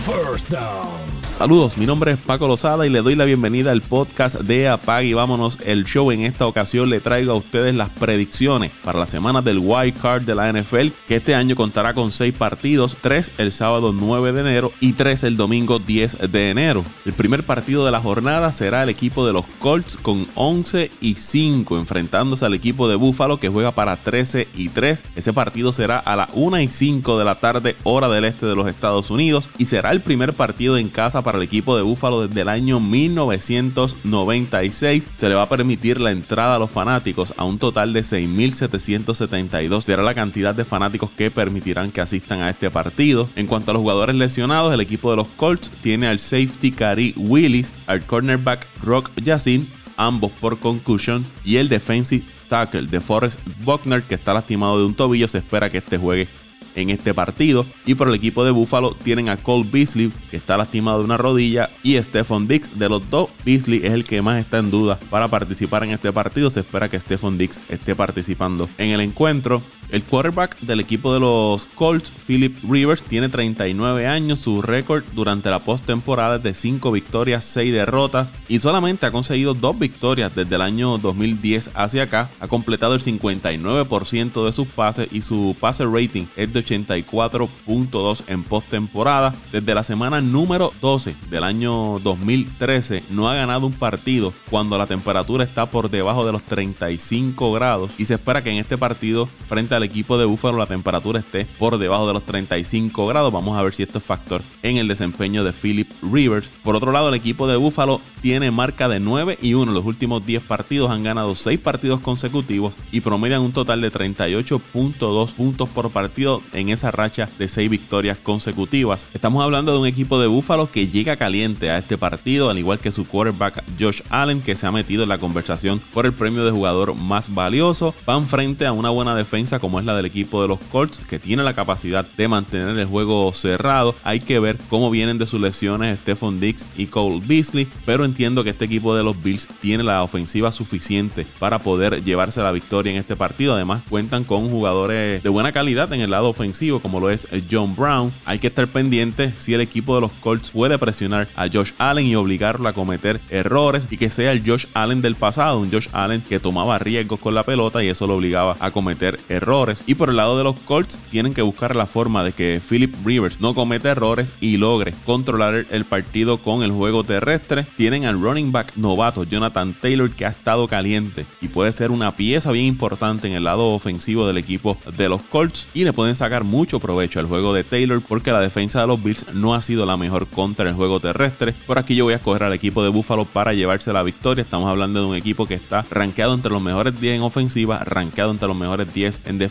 First Down. Saludos, mi nombre es Paco Lozada y le doy la bienvenida al podcast de Apag y vámonos el show. En esta ocasión le traigo a ustedes las predicciones para la semana del Wild Card de la NFL, que este año contará con 6 partidos, 3 el sábado 9 de enero y 3 el domingo 10 de enero. El primer partido de la jornada será el equipo de los Colts con 11 y 5, enfrentándose al equipo de Buffalo que juega para 13 y 3. Ese partido será a las 1 y 5 de la tarde, hora del este de los Estados Unidos, y será el primer partido en casa para para el equipo de Búfalo desde el año 1996. Se le va a permitir la entrada a los fanáticos a un total de 6.772. Será la cantidad de fanáticos que permitirán que asistan a este partido. En cuanto a los jugadores lesionados, el equipo de los Colts tiene al safety Cary Willis, al cornerback Rock Yacine, ambos por concussion, y el defensive tackle de Forrest Buckner, que está lastimado de un tobillo. Se espera que este juegue en este partido. Y por el equipo de Buffalo tienen a Cole Beasley, que está lastimado de una rodilla, y Stephon Dix. De los dos, Beasley es el que más está en duda para participar en este partido. Se espera que Stephon Dix esté participando en el encuentro. El quarterback del equipo de los Colts, Philip Rivers, tiene 39 años. Su récord durante la postemporada es de 5 victorias, 6 derrotas y solamente ha conseguido 2 victorias desde el año 2010 hacia acá. Ha completado el 59% de sus pases y su pase rating es de 84.2 en postemporada. Desde la semana número 12 del año 2013 no ha ganado un partido cuando la temperatura está por debajo de los 35 grados y se espera que en este partido frente a equipo de Buffalo la temperatura esté por debajo de los 35 grados. Vamos a ver si esto es factor en el desempeño de Philip Rivers. Por otro lado, el equipo de Buffalo tiene marca de 9 y 1. En los últimos 10 partidos han ganado 6 partidos consecutivos y promedian un total de 38.2 puntos por partido en esa racha de 6 victorias consecutivas. Estamos hablando de un equipo de Buffalo que llega caliente a este partido, al igual que su quarterback Josh Allen, que se ha metido en la conversación por el premio de jugador más valioso. Van frente a una buena defensa como es la del equipo de los Colts, que tiene la capacidad de mantener el juego cerrado. Hay que ver cómo vienen de sus lesiones Stephon Dix y Cole Beasley, pero entiendo que este equipo de los Bills tiene la ofensiva suficiente para poder llevarse la victoria en este partido. Además, cuentan con jugadores de buena calidad en el lado ofensivo, como lo es John Brown. Hay que estar pendiente si el equipo de los Colts puede presionar a Josh Allen y obligarlo a cometer errores y que sea el Josh Allen del pasado, un Josh Allen que tomaba riesgos con la pelota y eso lo obligaba a cometer errores y por el lado de los Colts, tienen que buscar la forma de que Philip Rivers no cometa errores y logre controlar el partido con el juego terrestre. Tienen al running back novato Jonathan Taylor que ha estado caliente y puede ser una pieza bien importante en el lado ofensivo del equipo de los Colts y le pueden sacar mucho provecho al juego de Taylor porque la defensa de los Bills no ha sido la mejor contra el juego terrestre. Por aquí yo voy a escoger al equipo de Buffalo para llevarse la victoria. Estamos hablando de un equipo que está rankeado entre los mejores 10 en ofensiva, rankeado entre los mejores 10 en defensa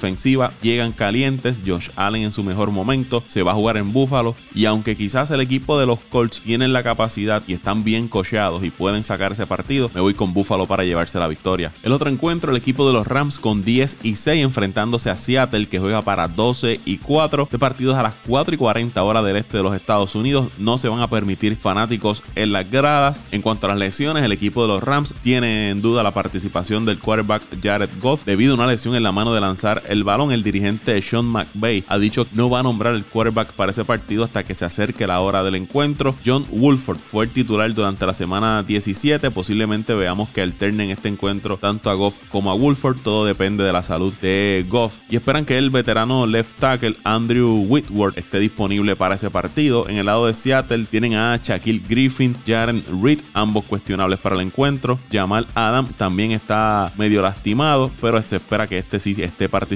llegan calientes. Josh Allen en su mejor momento se va a jugar en Buffalo. Y aunque quizás el equipo de los Colts tienen la capacidad y están bien cocheados y pueden sacar ese partido, me voy con Buffalo para llevarse la victoria. El otro encuentro, el equipo de los Rams con 10 y 6 enfrentándose a Seattle que juega para 12 y 4. Este partido es a las 4 y 40 horas del este de los Estados Unidos. No se van a permitir fanáticos en las gradas. En cuanto a las lesiones, el equipo de los Rams tiene en duda la participación del quarterback Jared Goff debido a una lesión en la mano de lanzar el balón, el dirigente Sean McVay ha dicho que no va a nombrar el quarterback para ese partido hasta que se acerque la hora del encuentro. John Wolford fue el titular durante la semana 17. Posiblemente veamos que alternen este encuentro tanto a Goff como a Wolford. Todo depende de la salud de Goff. Y esperan que el veterano left tackle Andrew Whitworth esté disponible para ese partido. En el lado de Seattle tienen a Shaquille Griffin, Jaren Reed, ambos cuestionables para el encuentro. Jamal Adam también está medio lastimado, pero se espera que este sí esté participando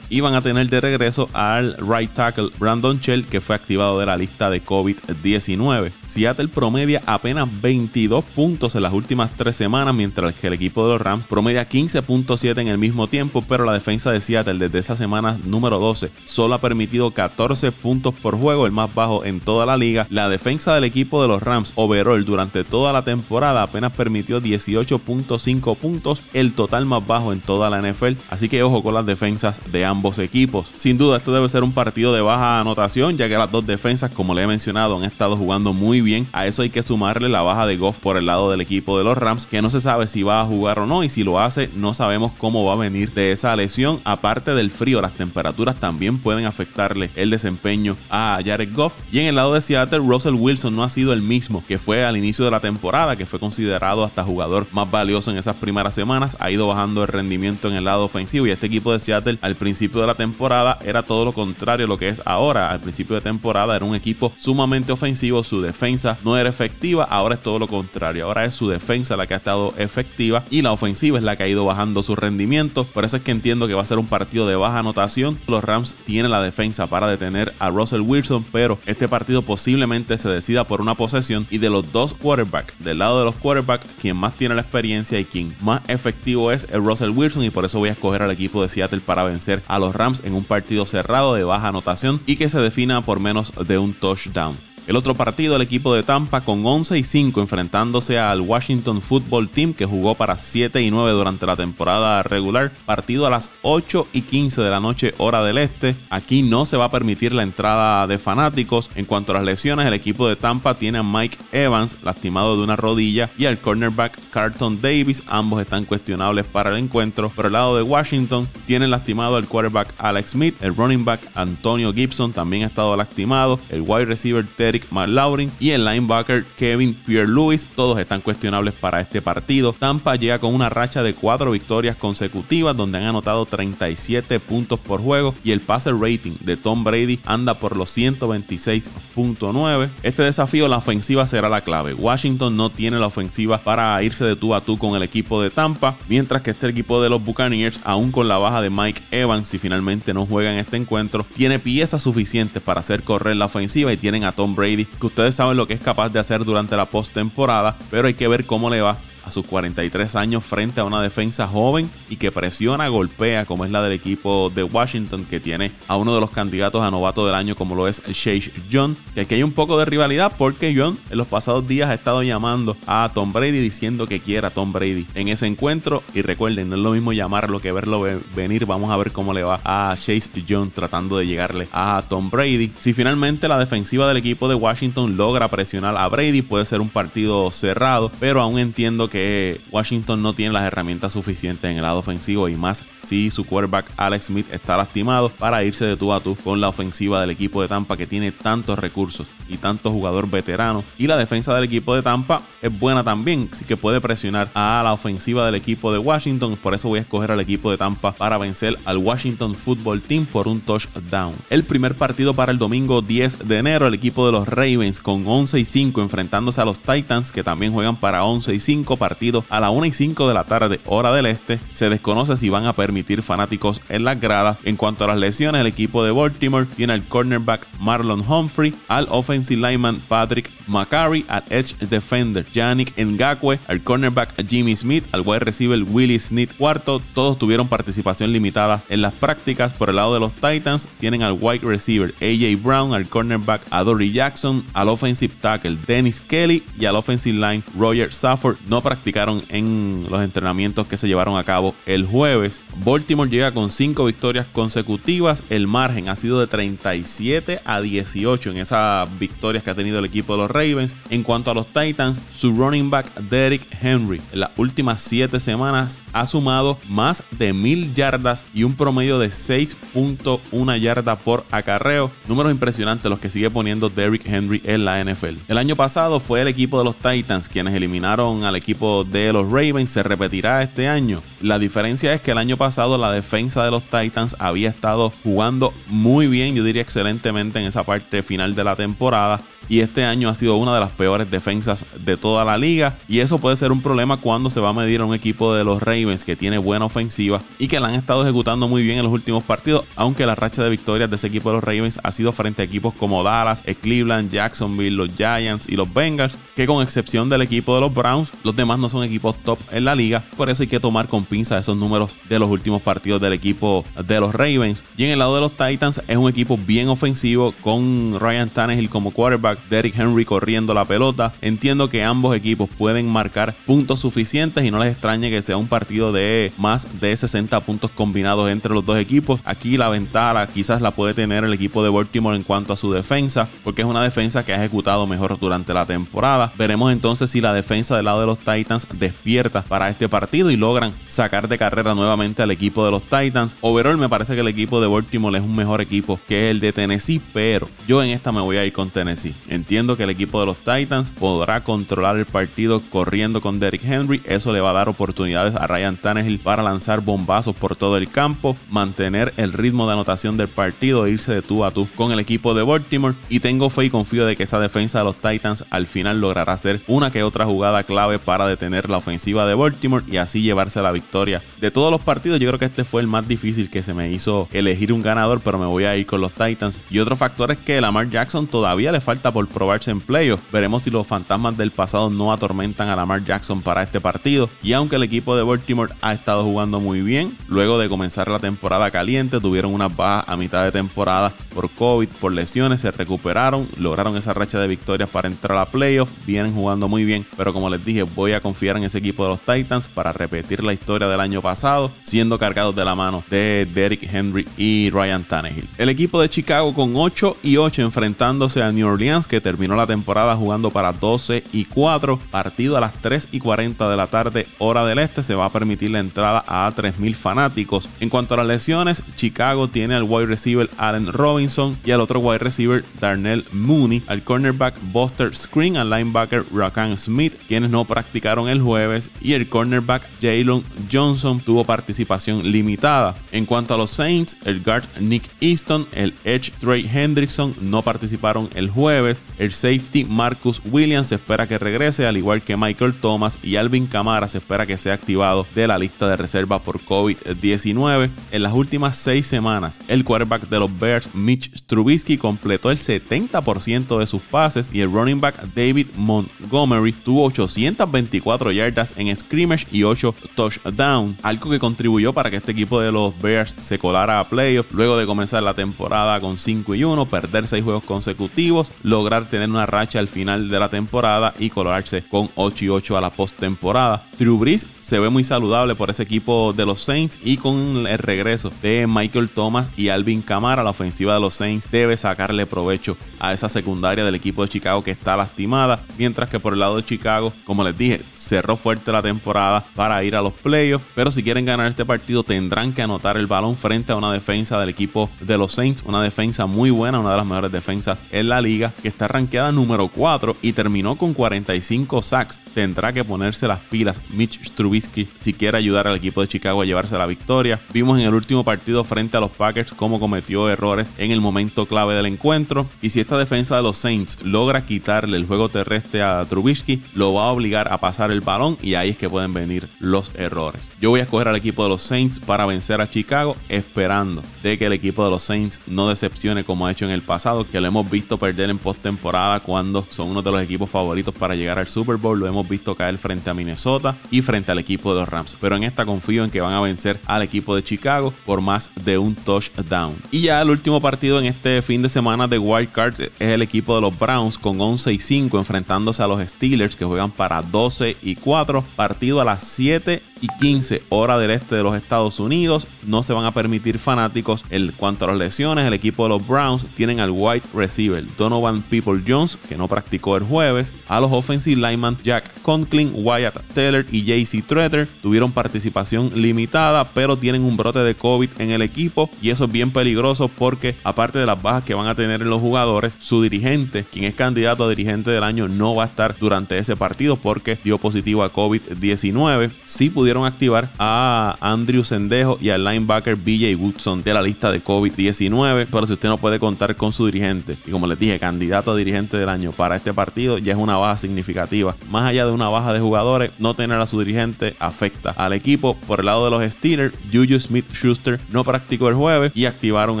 y van a tener de regreso al right tackle Brandon Shell que fue activado de la lista de COVID-19. Seattle promedia apenas 22 puntos en las últimas tres semanas, mientras que el equipo de los Rams promedia 15.7 en el mismo tiempo, pero la defensa de Seattle desde esa semana número 12 solo ha permitido 14 puntos por juego, el más bajo en toda la liga. La defensa del equipo de los Rams overall durante toda la temporada apenas permitió 18.5 puntos, el total más bajo en toda la NFL, así que ojo con las defensas de ambos equipos. Sin duda, esto debe ser un partido de baja anotación, ya que las dos defensas, como le he mencionado, han estado jugando muy bien. A eso hay que sumarle la baja de Goff por el lado del equipo de los Rams, que no se sabe si va a jugar o no, y si lo hace, no sabemos cómo va a venir de esa lesión. Aparte del frío, las temperaturas también pueden afectarle el desempeño a Jared Goff. Y en el lado de Seattle, Russell Wilson no ha sido el mismo que fue al inicio de la temporada, que fue considerado hasta jugador más valioso en esas primeras semanas. Ha ido bajando el rendimiento en el lado ofensivo y este equipo de Seattle al principio de la temporada era todo lo contrario a lo que es ahora. Al principio de temporada era un equipo sumamente ofensivo, su defensa no era efectiva, ahora es todo lo contrario. Ahora es su defensa la que ha estado efectiva y la ofensiva es la que ha ido bajando su rendimiento. Por eso es que entiendo que va a ser un partido de baja anotación. Los Rams tienen la defensa para detener a Russell Wilson, pero este partido posiblemente se decida por una posesión y de los dos quarterbacks, del lado de los quarterbacks, quien más tiene la experiencia y quien más efectivo es el Russell Wilson y por eso voy a escoger al equipo de Seattle para vencer a los Rams en un partido cerrado de baja anotación y que se defina por menos de un touchdown. El otro partido, el equipo de Tampa con 11 y 5 enfrentándose al Washington Football Team que jugó para 7 y 9 durante la temporada regular. Partido a las 8 y 15 de la noche hora del este. Aquí no se va a permitir la entrada de fanáticos. En cuanto a las lesiones, el equipo de Tampa tiene a Mike Evans lastimado de una rodilla y al cornerback Carlton Davis. Ambos están cuestionables para el encuentro. Por el lado de Washington tienen lastimado al quarterback Alex Smith, el running back Antonio Gibson también ha estado lastimado, el wide receiver Terry Eric McLaurin y el linebacker Kevin Pierre-Louis. Todos están cuestionables para este partido. Tampa llega con una racha de cuatro victorias consecutivas donde han anotado 37 puntos por juego y el passer rating de Tom Brady anda por los 126.9. Este desafío, la ofensiva será la clave. Washington no tiene la ofensiva para irse de tú a tú con el equipo de Tampa, mientras que este equipo de los Buccaneers, aún con la baja de Mike Evans, si finalmente no juega en este encuentro, tiene piezas suficientes para hacer correr la ofensiva y tienen a Tom Brady que ustedes saben lo que es capaz de hacer durante la postemporada, pero hay que ver cómo le va a sus 43 años frente a una defensa joven y que presiona, golpea, como es la del equipo de Washington, que tiene a uno de los candidatos a novato del año, como lo es Chase John. Que aquí hay un poco de rivalidad porque John en los pasados días ha estado llamando a Tom Brady diciendo que quiera a Tom Brady en ese encuentro. Y recuerden, no es lo mismo llamarlo que verlo venir. Vamos a ver cómo le va a Chase John tratando de llegarle a Tom Brady. Si finalmente la defensiva del equipo de Washington logra presionar a Brady, puede ser un partido cerrado, pero aún entiendo que que Washington no tiene las herramientas suficientes en el lado ofensivo y más si su quarterback Alex Smith está lastimado para irse de tú a tú con la ofensiva del equipo de Tampa que tiene tantos recursos y tantos jugadores veteranos. Y la defensa del equipo de Tampa es buena también, así que puede presionar a la ofensiva del equipo de Washington. Por eso voy a escoger al equipo de Tampa para vencer al Washington Football Team por un touchdown. El primer partido para el domingo 10 de enero, el equipo de los Ravens con 11 y 5 enfrentándose a los Titans que también juegan para 11 y 5 partido a la 1 y 5 de la tarde, hora del este. Se desconoce si van a permitir fanáticos en las gradas. En cuanto a las lesiones, el equipo de Baltimore tiene al cornerback Marlon Humphrey, al offensive lineman Patrick McCarry, al edge defender Yannick Ngakwe, al cornerback Jimmy Smith, al wide receiver Willie Smith cuarto. Todos tuvieron participación limitada en las prácticas. Por el lado de los Titans, tienen al wide receiver AJ Brown, al cornerback Adory Jackson, al offensive tackle Dennis Kelly y al offensive line Roger Safford. No practicaron en los entrenamientos que se llevaron a cabo el jueves. Baltimore llega con 5 victorias consecutivas. El margen ha sido de 37 a 18 en esas victorias que ha tenido el equipo de los Ravens. En cuanto a los Titans, su running back Derrick Henry en las últimas 7 semanas ha sumado más de 1000 yardas y un promedio de 6.1 yardas por acarreo. Números impresionantes los que sigue poniendo Derrick Henry en la NFL. El año pasado fue el equipo de los Titans quienes eliminaron al equipo de los Ravens. Se repetirá este año. La diferencia es que el año pasado la defensa de los Titans había estado jugando muy bien, yo diría excelentemente en esa parte final de la temporada y este año ha sido una de las peores defensas de toda la liga y eso puede ser un problema cuando se va a medir a un equipo de los Ravens que tiene buena ofensiva y que la han estado ejecutando muy bien en los últimos partidos, aunque la racha de victorias de ese equipo de los Ravens ha sido frente a equipos como Dallas, Cleveland, Jacksonville, los Giants y los Bengals, que con excepción del equipo de los Browns, los demás no son equipos top en la liga, por eso hay que tomar con pinza esos números de los últimos partidos del equipo de los Ravens. Y en el lado de los Titans es un equipo bien ofensivo con Ryan Tannehill como quarterback, Derrick Henry corriendo la pelota. Entiendo que ambos equipos pueden marcar puntos suficientes y no les extrañe que sea un partido de más de 60 puntos combinados entre los dos equipos. Aquí la ventaja quizás la puede tener el equipo de Baltimore en cuanto a su defensa, porque es una defensa que ha ejecutado mejor durante la temporada. Veremos entonces si la defensa del lado de los Titans despierta para este partido y logran sacar de carrera nuevamente al equipo de los Titans. Overall me parece que el equipo de Baltimore es un mejor equipo que el de Tennessee, pero yo en esta me voy a ir con Tennessee. Entiendo que el equipo de los Titans podrá controlar el partido corriendo con Derrick Henry. Eso le va a dar oportunidades a Ryan Tannehill para lanzar bombazos por todo el campo, mantener el ritmo de anotación del partido e irse de tú a tú con el equipo de Baltimore. Y tengo fe y confío de que esa defensa de los Titans al final logrará hacer una que otra jugada clave para detener la ofensiva de Baltimore y así llevarse la victoria. De todos los partidos, yo creo que este fue el más difícil que se me hizo elegir un ganador, pero me voy a ir con los Titans. Y otro factor es que Lamar Jackson todavía le falta por probarse en playoff. Veremos si los fantasmas del pasado no atormentan a Lamar Jackson para este partido. Y aunque el equipo de Baltimore ha estado jugando muy bien, luego de comenzar la temporada caliente, tuvieron unas bajas a mitad de temporada por COVID, por lesiones, se recuperaron, lograron esa racha de victorias para entrar a playoff, vienen jugando muy bien, pero como les dije, voy a confiar en ese equipo de los Titans para repetir la historia del año pasado, siendo cargados de la mano de Derrick Henry y Ryan Tannehill. El equipo de Chicago con 8 y 8 enfrentándose a New Orleans que terminó la temporada jugando para 12 y 4, partido a las 3 y 40 de la tarde hora del este, se va a permitir la entrada a 3.000 fanáticos. En cuanto a las lesiones, Chicago tiene al wide receiver Allen Robinson y al otro wide receiver Darnell Mooney, al cornerback Buster Screen, al linebacker Rakan Smith, quienes no practicaron el jueves, y el cornerback Jalen Johnson tuvo participación limitada. En cuanto a los Saints, el guard Nick Easton, el edge Trey Hendrickson no participaron el jueves, el safety Marcus Williams se espera que regrese, al igual que Michael Thomas y Alvin Kamara se espera que sea activado de la lista de reserva por COVID-19. En las últimas seis semanas, el quarterback de los Bears, Mitch Trubisky, completó el 70% de sus pases y el running back David Montgomery tuvo 824 yardas en scrimmage y 8 touchdowns, algo que contribuyó para que este equipo de los Bears se colara a playoffs luego de comenzar la temporada con 5 y 1, perder 6 juegos consecutivos, lograr tener una racha al final de la temporada y colarse con 8 y 8 a la postemporada. Drew se ve muy saludable por ese equipo de los Saints y con el regreso de Michael Thomas y Alvin Kamara, la ofensiva de los Saints debe sacarle provecho a esa secundaria del equipo de Chicago que está lastimada, mientras que por el lado de Chicago, como les dije, cerró fuerte la temporada para ir a los playoffs, pero si quieren ganar este partido tendrán que anotar el balón frente a una defensa del equipo de los Saints, una defensa muy buena, una de las mejores defensas en la liga, que está rankeada número 4 y terminó con 45 sacks. Tendrá que ponerse las pilas Mitch Trubisky si quiere ayudar al equipo de Chicago a llevarse la victoria. Vimos en el último partido frente a los Packers cómo cometió errores en el momento clave del encuentro y si esta defensa de los Saints logra quitarle el juego terrestre a Trubisky, lo va a obligar a pasar el balón y ahí es que pueden venir los errores. Yo voy a escoger al equipo de los Saints para vencer a Chicago esperando de que el equipo de los Saints no decepcione como ha hecho en el pasado, que lo hemos visto perder en postemporada cuando son uno de los equipos favoritos para llegar al Super Bowl, lo hemos visto caer frente a Minnesota y frente al equipo de los Rams, pero en esta confío en que van a vencer al equipo de Chicago por más de un touchdown. Y ya el último partido en este fin de semana de Wild Card es el equipo de los Browns con 11 y 5 enfrentándose a los Steelers que juegan para 12 y 4, partido a las 7 y 15 hora del este de los Estados Unidos. No se van a permitir fanáticos. En cuanto a las lesiones, el equipo de los Browns tienen al wide receiver Donovan People Jones, que no practicó el jueves, a los offensive linemen Jack Conklin, Wyatt Taylor y JC Treader tuvieron participación limitada, pero tienen un brote de COVID en el equipo y eso es bien peligroso porque aparte de las bajas que van a tener en los jugadores, su dirigente, quien es candidato a dirigente del año, no va a estar durante ese partido porque dio positivo a COVID-19. Sí pudieron activar a Andrew Sendejo y al linebacker BJ Woodson de la lista de COVID-19, pero si usted no puede contar con su dirigente y como les dije, candidato a dirigente del año para este partido, ya es una baja significativa. Más allá de una baja de jugadores, no tener a su dirigente afecta al equipo. Por el lado de los Steelers, Juju Smith Schuster no practicó el jueves y activaron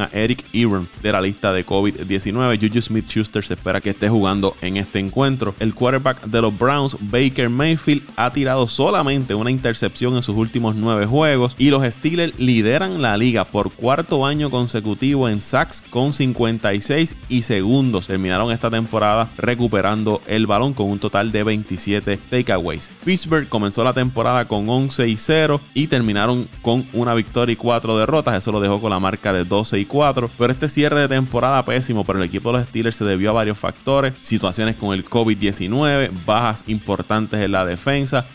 a Eric Ebron de la lista de COVID-19. Juju Smith Schuster se espera que esté jugando en este encuentro. El quarterback de los Browns, Baker Mayfield, Ha tirado solamente una intercepción en sus últimos nueve juegos y los Steelers lideran la liga por cuarto año consecutivo en sacks con 56 y segundos. Terminaron esta temporada recuperando el balón con un total de 27 takeaways. Pittsburgh comenzó la temporada con 11 y 0 y terminaron con una victoria y cuatro derrotas. Eso lo dejó con la marca de 12 y 4. Pero este cierre de temporada pésimo para el equipo de los Steelers se debió a varios factores: situaciones con el COVID-19, bajas importantes en la defensa,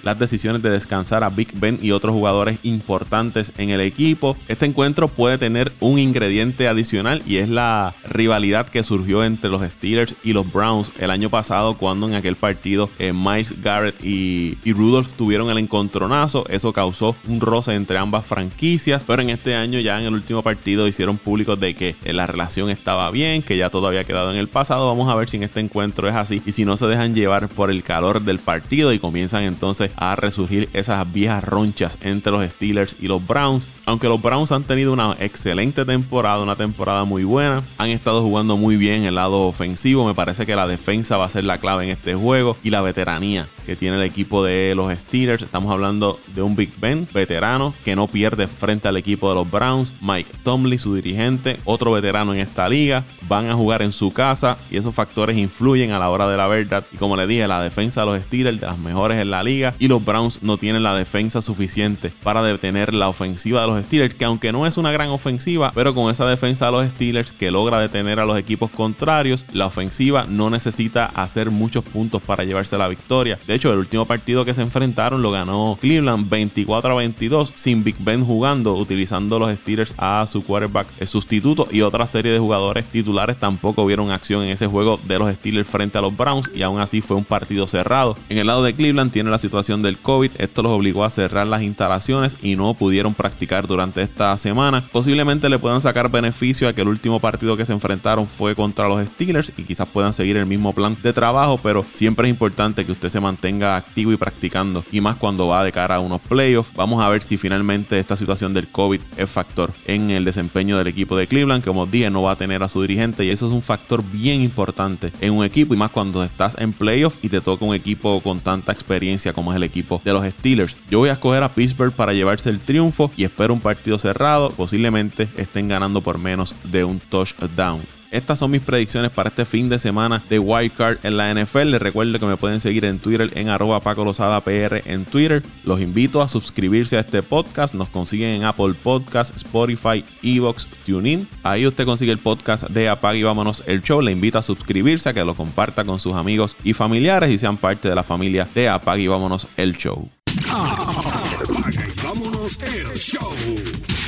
las decisiones de descansar a Big Ben y otros jugadores importantes en el equipo. Este encuentro puede tener un ingrediente adicional y es la rivalidad que surgió entre los Steelers y los Browns el año pasado cuando en aquel partido eh, Miles Garrett y, y Rudolph tuvieron el encontronazo. Eso causó un roce entre ambas franquicias, pero en este año ya en el último partido hicieron público de que eh, la relación estaba bien, que ya todo había quedado en el pasado. Vamos a ver si en este encuentro es así y si no se dejan llevar por el calor del partido y comienzan entonces a resurgir esas viejas ronchas entre los Steelers y los Browns. Aunque los Browns han tenido una excelente temporada, una temporada muy buena, han estado jugando muy bien el lado ofensivo. Me parece que la defensa va a ser la clave en este juego y la veteranía que tiene el equipo de los Steelers. Estamos hablando de un Big Ben veterano que no pierde frente al equipo de los Browns. Mike Tomlin, su dirigente, otro veterano en esta liga. Van a jugar en su casa y esos factores influyen a la hora de la verdad. Y como le dije, la defensa de los Steelers de las mejores en la liga y los Browns no tienen la defensa suficiente para detener la ofensiva de los Steelers, que aunque no es una gran ofensiva, pero con esa defensa de los Steelers que logra detener a los equipos contrarios, la ofensiva no necesita hacer muchos puntos para llevarse la victoria. De el último partido que se enfrentaron lo ganó Cleveland 24 a 22 sin Big Ben jugando, utilizando los Steelers a su quarterback sustituto y otra serie de jugadores titulares tampoco vieron acción en ese juego de los Steelers frente a los Browns y aún así fue un partido cerrado. En el lado de Cleveland tiene la situación del COVID, esto los obligó a cerrar las instalaciones y no pudieron practicar durante esta semana. Posiblemente le puedan sacar beneficio a que el último partido que se enfrentaron fue contra los Steelers y quizás puedan seguir el mismo plan de trabajo, pero siempre es importante que usted se mantenga activo y practicando y más cuando va de cara a unos playoffs. Vamos a ver si finalmente esta situación del COVID es factor en el desempeño del equipo de Cleveland, como dije, no va a tener a su dirigente y eso es un factor bien importante en un equipo y más cuando estás en playoffs y te toca un equipo con tanta experiencia como es el equipo de los Steelers. Yo voy a escoger a Pittsburgh para llevarse el triunfo y espero un partido cerrado. Posiblemente estén ganando por menos de un touchdown. Estas son mis predicciones para este fin de semana de Wildcard en la NFL. Les recuerdo que me pueden seguir en Twitter en arroba Paco PR en Twitter. Los invito a suscribirse a este podcast. Nos consiguen en Apple Podcast, Spotify, Evox, TuneIn. Ahí usted consigue el podcast de Apague y Vámonos el Show. Le invito a suscribirse, a que lo comparta con sus amigos y familiares y sean parte de la familia de Apague y Vámonos el Show. Vámonos el Show.